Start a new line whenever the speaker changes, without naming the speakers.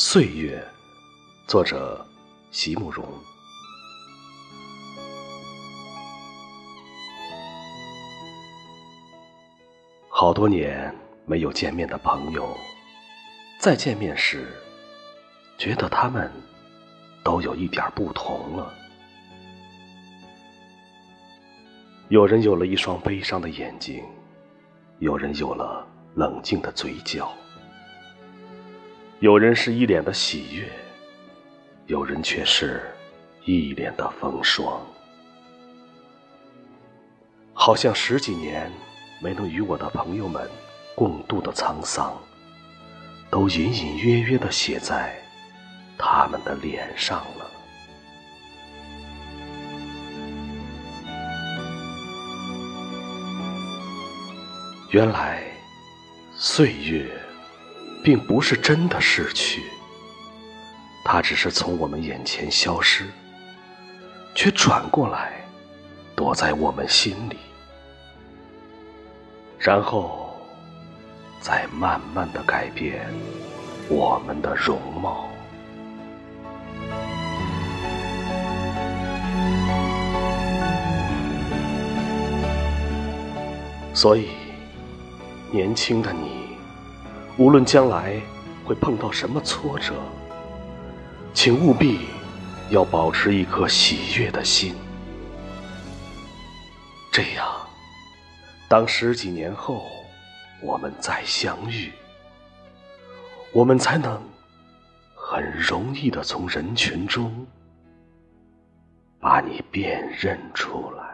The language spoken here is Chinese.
岁月，作者席慕容。好多年没有见面的朋友，再见面时，觉得他们都有一点不同了。有人有了一双悲伤的眼睛，有人有了冷静的嘴角，有人是一脸的喜悦，有人却是一脸的风霜。好像十几年没能与我的朋友们共度的沧桑，都隐隐约约的写在他们的脸上了。原来，岁月并不是真的逝去，它只是从我们眼前消失，却转过来躲在我们心里，然后再慢慢的改变我们的容貌。所以。年轻的你，无论将来会碰到什么挫折，请务必要保持一颗喜悦的心。这样，当十几年后我们再相遇，我们才能很容易的从人群中把你辨认出来。